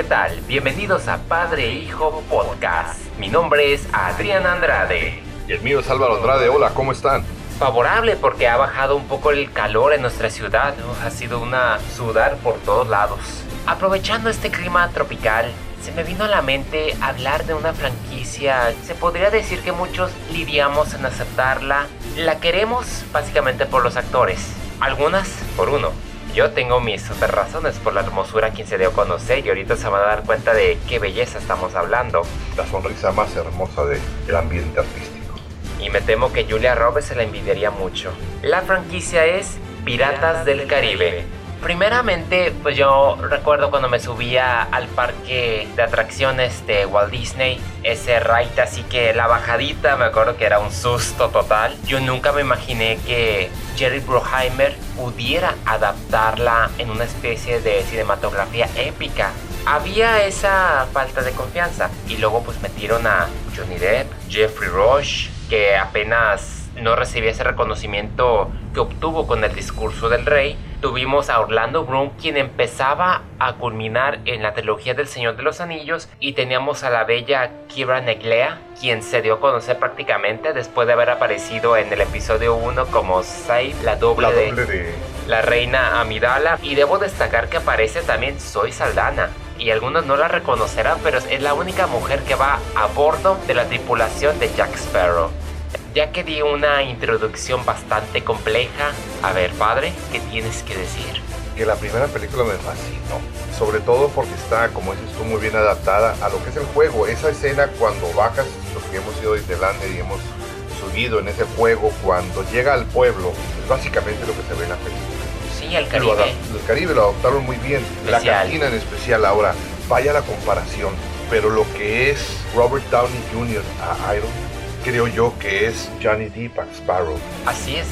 ¿qué tal? Bienvenidos a Padre e Hijo Podcast. Mi nombre es Adrián Andrade. Y el mío es Álvaro Andrade. Hola, ¿cómo están? Favorable porque ha bajado un poco el calor en nuestra ciudad. Ha sido una sudar por todos lados. Aprovechando este clima tropical, se me vino a la mente hablar de una franquicia. Se podría decir que muchos lidiamos en aceptarla. La queremos básicamente por los actores, algunas por uno. Yo tengo mis super razones por la hermosura quien se dio a conocer y ahorita se van a dar cuenta de qué belleza estamos hablando. La sonrisa más hermosa del ambiente artístico. Y me temo que Julia Roberts se la envidiaría mucho. La franquicia es Piratas del Caribe. Primeramente, pues yo recuerdo cuando me subía al parque de atracciones de Walt Disney, ese ride así que la bajadita, me acuerdo que era un susto total. Yo nunca me imaginé que Jerry Bruckheimer pudiera adaptarla en una especie de cinematografía épica. Había esa falta de confianza y luego pues metieron a Johnny Depp, Jeffrey Rush, que apenas no recibía ese reconocimiento que obtuvo con el discurso del rey, tuvimos a Orlando Bloom quien empezaba a culminar en la trilogía del Señor de los Anillos y teníamos a la bella Kira Neglea quien se dio a conocer prácticamente después de haber aparecido en el episodio 1 como Sai, la doble, de, la reina Amidala y debo destacar que aparece también Soy Saldana y algunos no la reconocerán, pero es la única mujer que va a bordo de la tripulación de Jack Sparrow. Ya que di una introducción bastante compleja, a ver padre, ¿qué tienes que decir? Que la primera película me fascinó, sobre todo porque está, como dices tú, muy bien adaptada a lo que es el juego. Esa escena cuando bajas, los que hemos ido desde Islandia y hemos subido en ese juego, cuando llega al pueblo, es básicamente lo que se ve en la película. Sí, el Caribe. el Caribe lo adoptaron muy bien. La cantina en especial ahora, vaya la comparación, pero lo que es Robert Downey Jr. a Iron creo yo que es Johnny Depp Sparrow. Así es.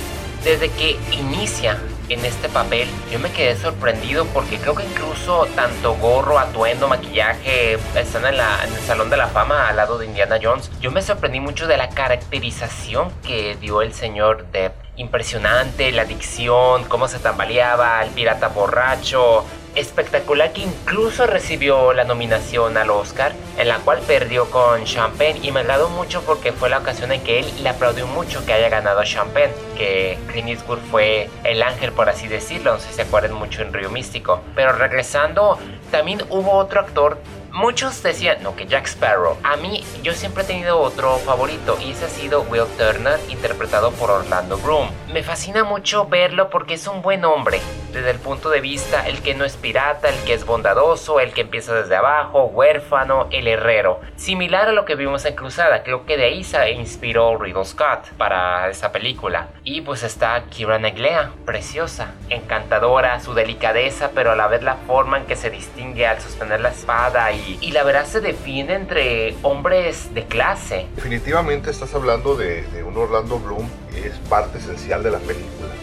Desde que inicia en este papel, yo me quedé sorprendido porque creo que incluso tanto gorro, atuendo, maquillaje están en, la, en el Salón de la Fama al lado de Indiana Jones. Yo me sorprendí mucho de la caracterización que dio el señor Depp. Impresionante, la dicción, cómo se tambaleaba, el pirata borracho, espectacular que incluso recibió la nominación al Oscar, en la cual perdió con Champagne y me agradó mucho porque fue la ocasión en que él le aplaudió mucho que haya ganado a Champagne, que Clint Eastwood fue el ángel por así decirlo, no sé si se acuerdan mucho en Río Místico. Pero regresando, también hubo otro actor Muchos decían, no, que Jack Sparrow. A mí, yo siempre he tenido otro favorito y ese ha sido Will Turner, interpretado por Orlando Bloom. Me fascina mucho verlo porque es un buen hombre, desde el punto de vista el que no es pirata, el que es bondadoso, el que empieza desde abajo, huérfano, el herrero. Similar a lo que vimos en Cruzada, creo que de ahí se inspiró Riddle Scott para esa película. Y pues está Kira Neglea, preciosa, encantadora, su delicadeza, pero a la vez la forma en que se distingue al sostener la espada y, la verdad se define entre hombres de clase. Definitivamente estás hablando de, de un Orlando Bloom, es parte esencial de la película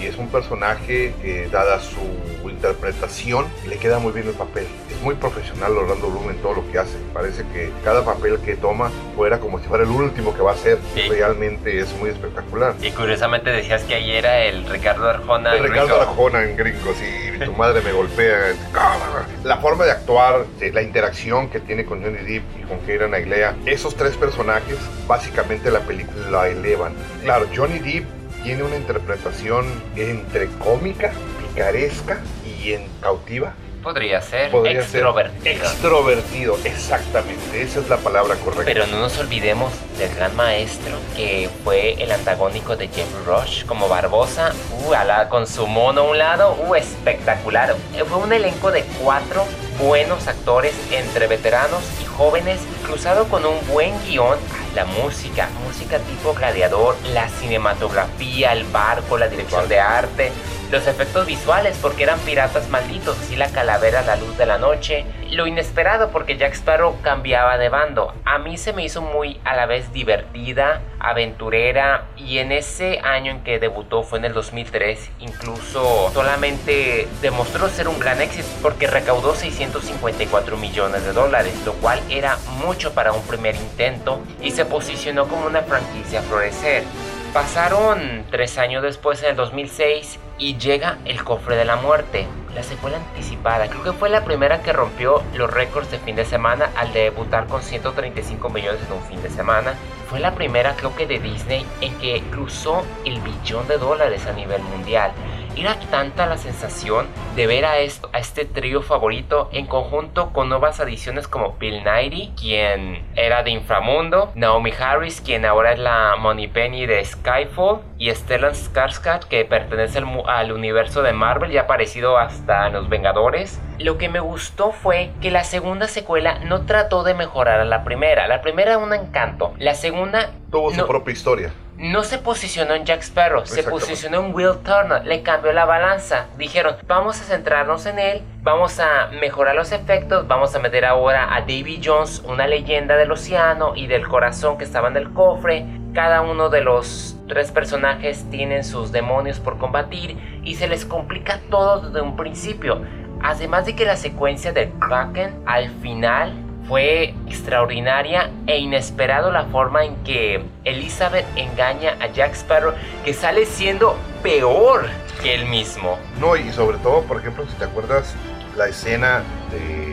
y es un personaje que, dada su interpretación, le queda muy bien el papel. Es muy profesional Orlando Bloom en todo lo que hace. Parece que cada papel que toma fuera como si fuera el último que va a hacer. Realmente es muy espectacular. Y curiosamente decías que ahí era el Ricardo Arjona. El Ricardo Arjona en Gringos y tu madre me golpea. La forma de actuar, la interacción que tiene con Johnny Depp y con Keira Knightley, esos tres personajes básicamente la película la elevan. Claro, Johnny Depp tiene una interpretación entre cómica, picaresca y en cautiva. Podría ser extrovertido. extrovertido, exactamente, esa es la palabra correcta. Pero no nos olvidemos del gran maestro que fue el antagónico de Jeffrey Rush como Barbosa, uh, con su mono a un lado, uh, espectacular. Fue un elenco de cuatro buenos actores entre veteranos y jóvenes, cruzado con un buen guion, la música, música tipo gladiador, la cinematografía, el barco, la dirección de arte, los efectos visuales porque eran piratas malditos, así la calavera la luz de la noche, lo inesperado porque Jack Sparrow cambiaba de bando. A mí se me hizo muy a la vez divertida, aventurera y en ese año en que debutó fue en el 2003, incluso solamente demostró ser un gran éxito porque recaudó 654 millones de dólares, lo cual era mucho para un primer intento y se posicionó como una franquicia a florecer. Pasaron tres años después, en el 2006, y llega El Cofre de la Muerte, la secuela anticipada. Creo que fue la primera que rompió los récords de fin de semana al debutar con 135 millones en un fin de semana. Fue la primera, creo que de Disney, en que cruzó el billón de dólares a nivel mundial. Era tanta la sensación de ver a, esto, a este trío favorito en conjunto con nuevas adiciones como Bill Nighy, quien era de Inframundo, Naomi Harris, quien ahora es la Penny de Skyfall, y Stellan Skarsgård, que pertenece al, al universo de Marvel y ha aparecido hasta en Los Vengadores. Lo que me gustó fue que la segunda secuela no trató de mejorar a la primera. La primera era un encanto. La segunda... Tuvo su propia historia no se posicionó en Jack Sparrow, se posicionó en Will Turner, le cambió la balanza. Dijeron, vamos a centrarnos en él, vamos a mejorar los efectos, vamos a meter ahora a Davy Jones, una leyenda del océano y del corazón que estaba en el cofre. Cada uno de los tres personajes tienen sus demonios por combatir y se les complica todo desde un principio. Además de que la secuencia del Kraken al final fue extraordinaria e inesperado la forma en que Elizabeth engaña a Jack Sparrow, que sale siendo peor que él mismo. No, y sobre todo, por ejemplo, si te acuerdas la escena de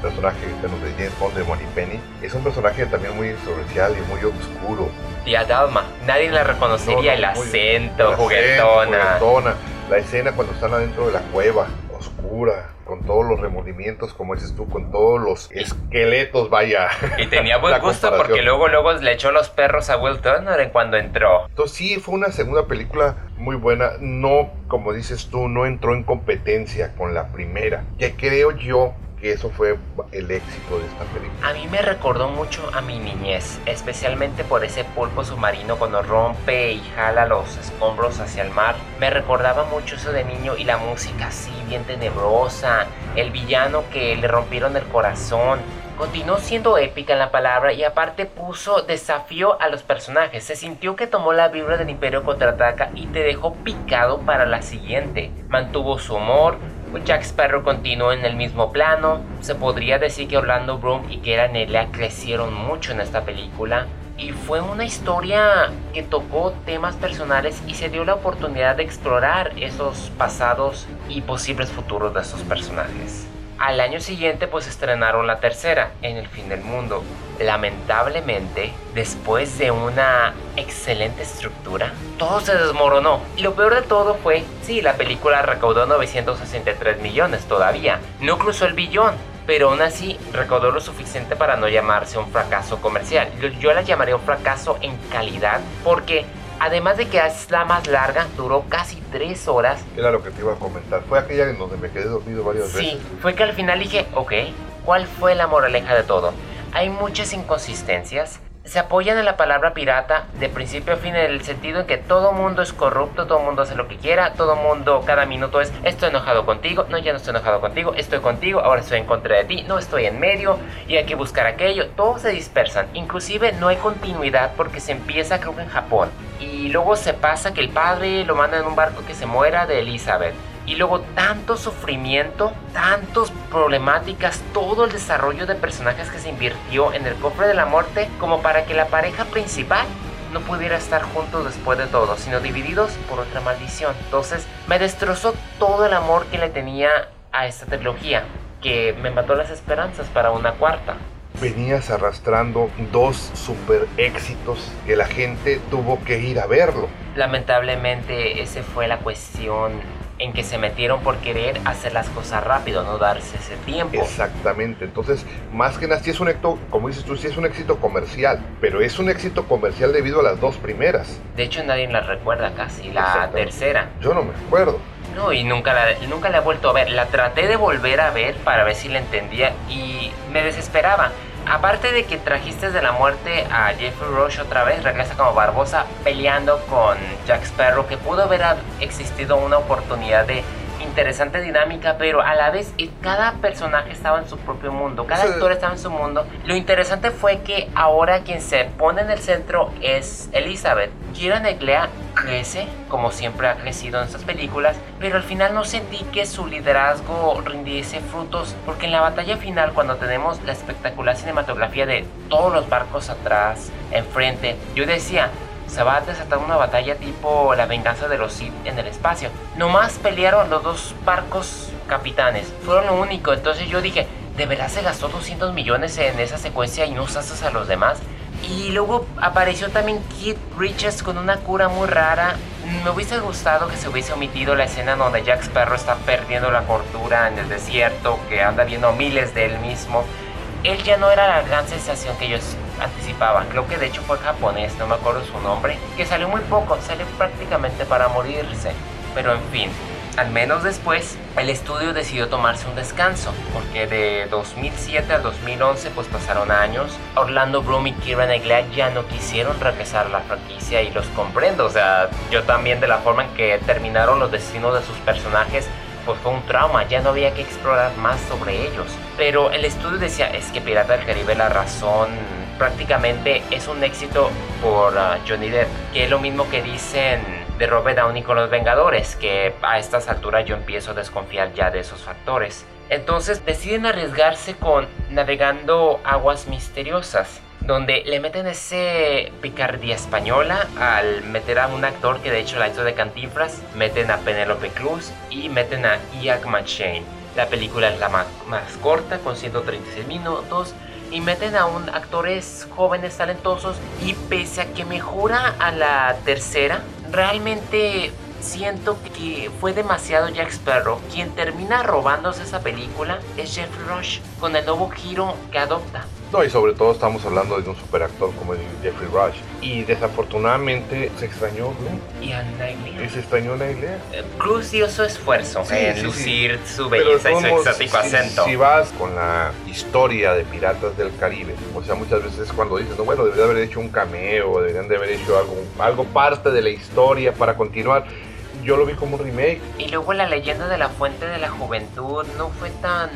personaje de James Bond de Penny es un personaje también muy controversial y muy oscuro. Y a Dalma, nadie la reconocería el, acento, juguetona. La escena cuando están adentro de la cueva, oscura, con todos los remordimientos, como dices tú, con todos los esqueletos, vaya. Y tenía buen gusto porque luego, luego le echó los perros a Will Turner en cuando entró. Entonces sí, fue una segunda película muy buena. No, como dices tú, no entró en competencia con la primera. Que creo yo eso fue el éxito de esta película. A mí me recordó mucho a mi niñez, especialmente por ese pulpo submarino cuando rompe y jala los escombros hacia el mar. Me recordaba mucho eso de niño y la música así bien tenebrosa, el villano que le rompieron el corazón. Continuó siendo épica en la palabra y aparte puso desafío a los personajes. Se sintió que tomó la vibra del Imperio contraataca y te dejó picado para la siguiente. Mantuvo su humor, Jack Sparrow continuó en el mismo plano. Se podría decir que Orlando Bloom y Keira Nelia crecieron mucho en esta película. Y fue una historia que tocó temas personales y se dio la oportunidad de explorar esos pasados y posibles futuros de esos personajes. Al año siguiente pues estrenaron la tercera, En el fin del mundo. Lamentablemente, después de una excelente estructura, todo se desmoronó. Y lo peor de todo fue, sí, la película recaudó 963 millones todavía. No cruzó el billón, pero aún así recaudó lo suficiente para no llamarse un fracaso comercial. Yo, la llamaría un fracaso en calidad porque Además de que es la más larga, duró casi tres horas. Era lo que te iba a comentar. Fue aquella en donde me quedé dormido varias veces. Sí, fue que al final dije, ok, ¿cuál fue la moraleja de todo? Hay muchas inconsistencias, se apoyan en la palabra pirata de principio a fin en el sentido en que todo mundo es corrupto, todo mundo hace lo que quiera, todo mundo cada minuto es estoy enojado contigo, no ya no estoy enojado contigo, estoy contigo, ahora estoy en contra de ti, no estoy en medio y hay que buscar aquello, todos se dispersan, inclusive no hay continuidad porque se empieza creo que en Japón. Y luego se pasa que el padre lo manda en un barco que se muera de Elizabeth y luego tanto sufrimiento, tantas problemáticas, todo el desarrollo de personajes que se invirtió en el cofre de la muerte como para que la pareja principal no pudiera estar juntos después de todo, sino divididos por otra maldición. Entonces me destrozó todo el amor que le tenía a esta trilogía, que me mató las esperanzas para una cuarta. Venías arrastrando dos super éxitos que la gente tuvo que ir a verlo. Lamentablemente esa fue la cuestión en que se metieron por querer hacer las cosas rápido, no darse ese tiempo. Exactamente, entonces más que nada, sí es un éxito, como dices tú, sí es un éxito comercial, pero es un éxito comercial debido a las dos primeras. De hecho nadie la recuerda casi, la tercera. Yo no me acuerdo. No, y nunca la, nunca la he vuelto a ver. La traté de volver a ver para ver si la entendía y me desesperaba aparte de que trajiste de la muerte a Jeffrey Rush otra vez, regresa como Barbosa peleando con Jack Sparrow, que pudo haber existido una oportunidad de interesante dinámica, pero a la vez cada personaje estaba en su propio mundo, cada actor estaba en su mundo. Lo interesante fue que ahora quien se pone en el centro es Elizabeth. Kira Neglea crece, como siempre ha crecido en estas películas, pero al final no sentí que su liderazgo rindiese frutos, porque en la batalla final, cuando tenemos la espectacular cinematografía de todos los barcos atrás, enfrente, yo decía, se va a desatar una batalla tipo la venganza de los Sith en el espacio. Nomás pelearon los dos barcos capitanes, fueron lo único, entonces yo dije, ¿de verdad se gastó 200 millones en esa secuencia y no usaste a los demás? Y luego apareció también Kid Richards con una cura muy rara. Me hubiese gustado que se hubiese omitido la escena donde Jack Sparrow está perdiendo la cordura en el desierto, que anda viendo miles de él mismo. Él ya no era la gran sensación que ellos anticipaban. Creo que de hecho fue japonés, no me acuerdo su nombre, que salió muy poco, salió prácticamente para morirse. Pero en fin, al menos después, el estudio decidió tomarse un descanso, porque de 2007 al 2011 pues pasaron años. Orlando Bloom y Kieran Knightley ya no quisieron regresar a la franquicia y los comprendo, o sea, yo también de la forma en que terminaron los destinos de sus personajes pues fue un trauma, ya no había que explorar más sobre ellos. Pero el estudio decía, es que Pirata del Caribe la razón prácticamente es un éxito por ah, Johnny Depp, que es lo mismo que dicen de Robert Downey con los Vengadores, que a estas alturas yo empiezo a desconfiar ya de esos factores. Entonces deciden arriesgarse con Navegando Aguas Misteriosas, donde le meten ese picardía española al meter a un actor que de hecho la hizo de Cantinflas, meten a Penelope Cruz y meten a Iac McShane. La película es la más, más corta, con 136 minutos, y meten a un actores jóvenes talentosos y pese a que mejora a la tercera, realmente siento que fue demasiado Jack Sparrow. Quien termina robándose esa película es Jeff Rush con el nuevo giro que adopta. No, y sobre todo estamos hablando de un superactor como Jeffrey Rush. Y desafortunadamente se extrañó ¿no? Y a Y se extrañó Nightly. Eh, Cruz dio su esfuerzo en lucir su belleza y su exótico acento. Si vas con la historia de Piratas del Caribe, o sea, muchas veces cuando dices, no, bueno, deberían haber hecho un cameo, deberían de haber hecho algo, algo parte de la historia para continuar yo lo vi como un remake. Y luego la leyenda de la fuente de la juventud no fue tan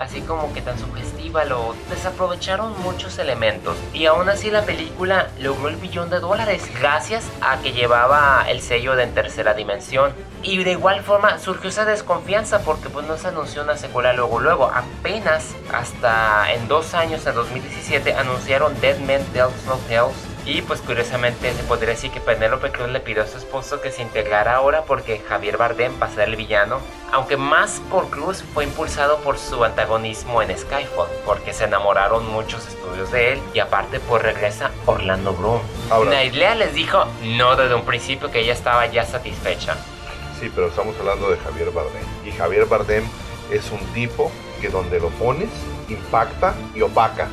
así como que tan sugestiva, lo desaprovecharon muchos elementos. Y aún así la película logró el billón de dólares gracias a que llevaba el sello de en tercera dimensión. Y de igual forma surgió esa desconfianza porque pues no se anunció una secuela luego luego. Apenas hasta en dos años, en 2017, anunciaron Dead Men Tells No Tales y pues curiosamente se podría decir que Penélope Cruz le pidió a su esposo que se integrara ahora porque Javier Bardem va a ser el villano. Aunque más por Cruz fue impulsado por su antagonismo en Skyfall, porque se enamoraron muchos estudios de él y aparte pues regresa Orlando Bloom. Nailea les dijo no desde un principio que ella estaba ya satisfecha. Sí, pero estamos hablando de Javier Bardem. Y Javier Bardem es un tipo que donde lo pones impacta y opaca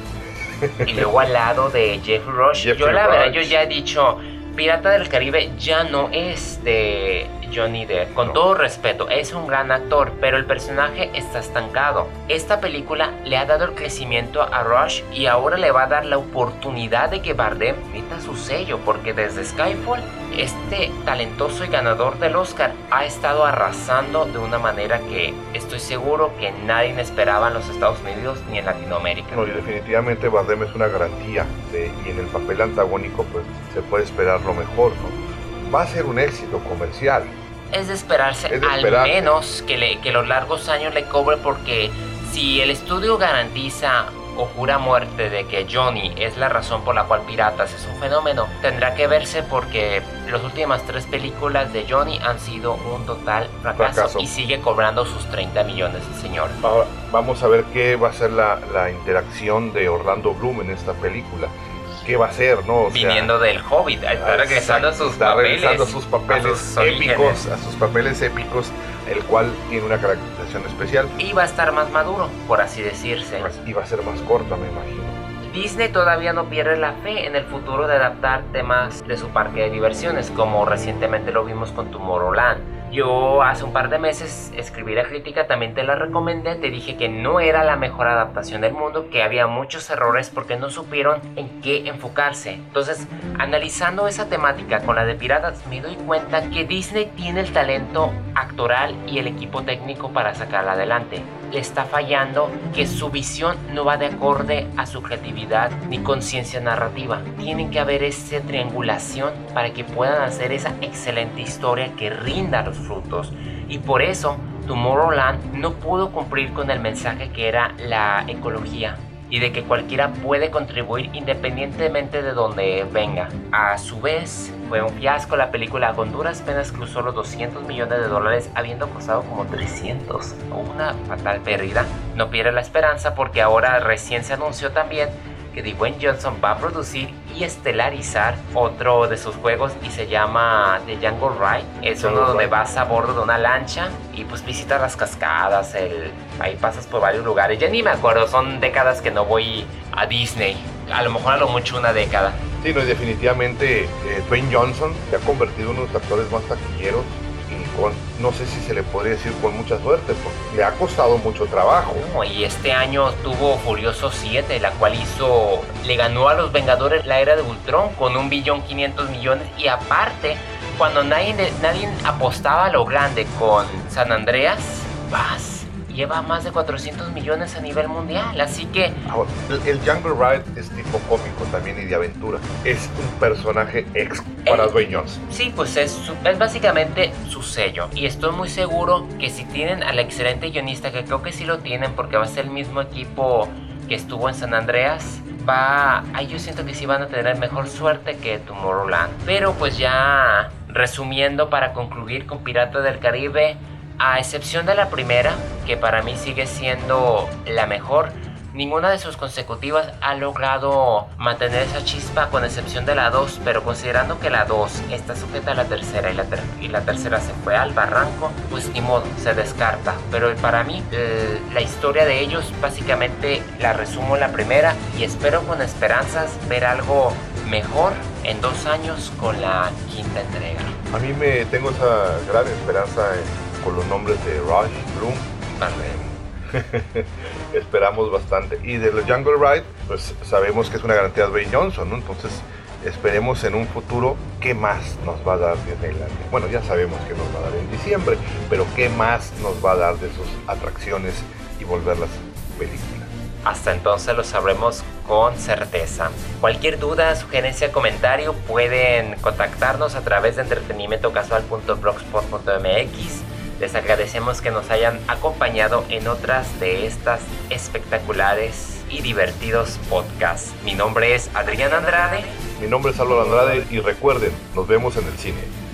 y luego al lado de Jeff Rush. yo la verdad, yo ya he dicho, Pirata del Caribe ya no es de Johnny Depp. Con todo respeto, es un gran actor, pero el personaje está estancado. Esta película le ha dado el crecimiento a Rush y ahora le va a dar la oportunidad de que Bardem meta su sello, porque desde Skyfall, este talentoso y ganador del Oscar ha estado arrasando de una manera que estoy seguro que nadie esperaba en los Estados Unidos ni en Latinoamérica. No, y definitivamente Bardem es una garantía y en el papel antagónico pues se puede esperar lo mejor, ¿no? Va a ser un éxito comercial. Es de esperarse, al menos que, le, que los largos años le cobre porque si el estudio garantiza o jura muerte de que Johnny es la razón por la cual Piratas es un fenómeno, tendrá que verse porque las últimas tres películas de Johnny han sido un total fracaso, y sigue cobrando sus 30 millones el señor. Ahora, vamos a ver qué va a ser la, la interacción de Orlando Bloom en esta película qué va a ser, ¿no? Viniendo del Hobbit, está regresando a sus papeles. a sus papeles épicos, a sus papeles épicos, el cual tiene una caracterización especial. Y va a estar más maduro, por así decirse. Y va a ser más corta, me imagino. Disney todavía no pierde la fe en el futuro de adaptar temas de su parque de diversiones, como recientemente lo vimos con Tomorrowland yo hace un par de meses escribí la crítica, también te la recomendé, te dije que no era la mejor adaptación del mundo, que había muchos errores porque no supieron en qué enfocarse. Entonces, analizando esa temática con la de piratas, me doy cuenta que Disney tiene el talento actoral y el equipo técnico para sacarla adelante. Le está fallando que su visión no va de acorde a su creatividad ni conciencia narrativa. Tienen que haber esa triangulación para que puedan hacer esa excelente historia que rinda los frutos. Y por eso Tomorrowland no pudo cumplir con el mensaje que era la ecología. Y de que cualquiera puede contribuir independientemente de donde venga. A su vez, fue un fiasco la película Honduras apenas cruzó los 200 millones de dólares habiendo costado como 300. Una fatal pérdida. No pierde la esperanza porque ahora recién se anunció también que Dwayne Johnson va a producir y estelarizar otro de sus juegos y se llama The Jungle Ride. Es uno donde vas a bordo de una lancha y pues visitas las cascadas, el... ahí pasas por varios lugares. Ya ni me acuerdo, son décadas que no voy a Disney. A lo mejor a lo mucho una década. Sí, no, definitivamente eh, Dwayne Johnson se ha convertido en uno de los actores más taquilleros no sé si se le podría decir con mucha suerte, porque le ha costado mucho trabajo. y este año tuvo Furioso 7, la cual hizo, le ganó a los Vengadores la era de Ultron con un billón 500 millones y aparte, cuando nadie, nadie apostaba a lo grande con San Andreas, vas lleva más de 400 millones a nivel mundial, así que... el, Jungle Ride es tipo cómico también y de aventura. Es un personaje ex para eh, Dwayne Johnson. Sí, pues es, es básicamente su sello. Y estoy muy seguro que si tienen al excelente guionista, que creo que sí lo tienen porque va a ser el mismo equipo que estuvo en San Andreas, va... Ahí yo siento que sí van a tener mejor suerte que Tomorrowland. Pero pues ya resumiendo para concluir con Pirata del Caribe, a excepción de la primera, que para mí sigue siendo la mejor, ninguna de sus consecutivas ha logrado mantener esa chispa con excepción de la 2, pero considerando que la 2 está sujeta a la tercera y la, y la tercera se fue al barranco, pues ni modo, se descarta. Pero para mí eh, la historia de ellos básicamente la resumo en la primera y espero con esperanzas ver algo mejor en dos años con la quinta entrega. A mí me tengo esa gran esperanza en los nombres de Rush, Bloom, Esperamos bastante. Y de los Jungle Ride, pues sabemos que es una garantía de Dwayne Johnson, Entonces esperemos en un futuro qué más nos va a dar Disneyland. Bueno, ya sabemos que nos va a dar en diciembre, pero qué más nos va a dar de sus atracciones y volverlas películas. Hasta entonces lo sabremos con certeza. Cualquier duda, sugerencia, comentario pueden contactarnos a través de entretenimientocasual.blogspot.mx les agradecemos que nos hayan acompañado en otras de estas espectaculares y divertidos podcasts. Mi nombre es Adrián Andrade. Mi nombre es Álvaro Andrade y recuerden, nos vemos en el cine.